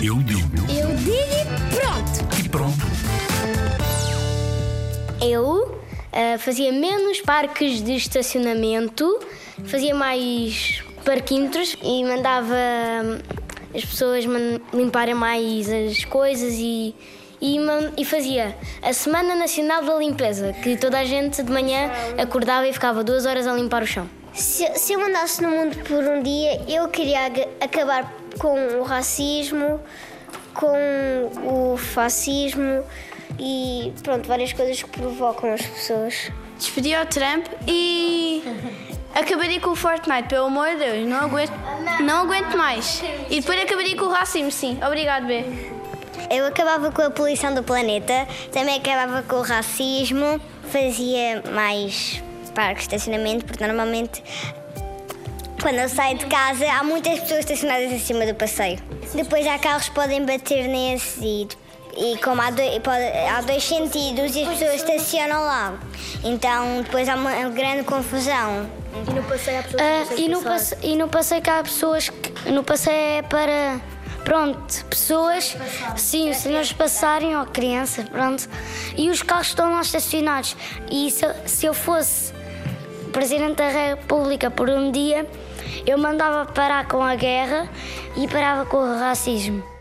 Eu digo. Eu digo e pronto. E pronto. Eu ah, fazia menos parques de estacionamento, fazia mais parquímetros e mandava hum, as pessoas limparem mais as coisas e, e, e fazia a Semana Nacional da Limpeza, que toda a gente de manhã acordava e ficava duas horas a limpar o chão. Se, se eu andasse no mundo por um dia, eu queria acabar com o racismo, com o fascismo e pronto, várias coisas que provocam as pessoas. Despedi ao Trump e acabaria com o Fortnite, pelo amor de Deus, não aguento, não aguento mais. E depois acabaria com o racismo, sim. Obrigado, B. Eu acabava com a poluição do planeta, também acabava com o racismo, fazia mais parques de estacionamento, porque normalmente quando eu saio de casa há muitas pessoas estacionadas em cima do passeio. Depois há carros que podem bater nesse e, e como há dois, pode- há dois sentidos e as pessoas estacionam lá. Então depois há uma grande confusão. E no passeio há pessoas Ah, e, no passe, e no passeio que há pessoas que. No passeio é para. Pronto, pessoas. Sim, os senhores passarem, ou crianças, pronto. E os carros estão lá estacionados. E se, se eu fosse Presidente da República por um dia, eu mandava parar com a guerra e parava com o racismo.